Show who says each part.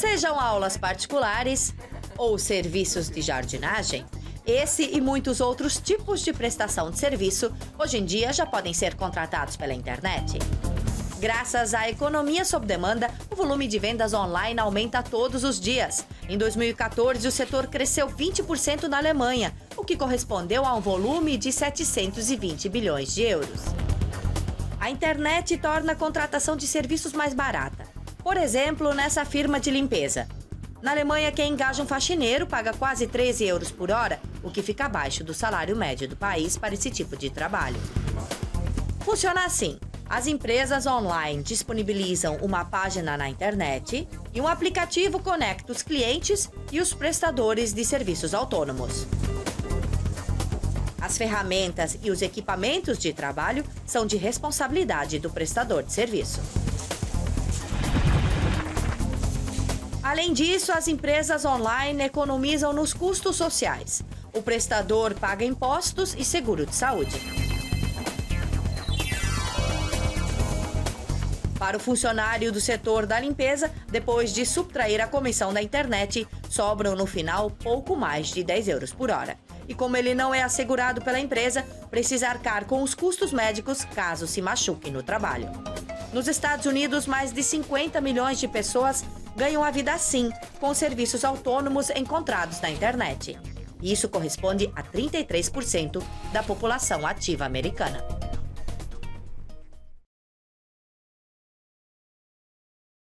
Speaker 1: Sejam aulas particulares ou serviços de jardinagem, esse e muitos outros tipos de prestação de serviço hoje em dia já podem ser contratados pela internet. Graças à economia sob demanda, o volume de vendas online aumenta todos os dias. Em 2014, o setor cresceu 20% na Alemanha, o que correspondeu a um volume de 720 bilhões de euros. A internet torna a contratação de serviços mais barata. Por exemplo, nessa firma de limpeza. Na Alemanha, quem engaja um faxineiro paga quase 13 euros por hora, o que fica abaixo do salário médio do país para esse tipo de trabalho. Funciona assim: as empresas online disponibilizam uma página na internet e um aplicativo conecta os clientes e os prestadores de serviços autônomos. As ferramentas e os equipamentos de trabalho são de responsabilidade do prestador de serviço. Além disso, as empresas online economizam nos custos sociais. O prestador paga impostos e seguro de saúde. Para o funcionário do setor da limpeza, depois de subtrair a comissão da internet, sobram no final pouco mais de 10 euros por hora. E como ele não é assegurado pela empresa, precisa arcar com os custos médicos caso se machuque no trabalho. Nos Estados Unidos, mais de 50 milhões de pessoas ganham a vida assim, com serviços autônomos encontrados na internet. Isso corresponde a 33% da população ativa americana.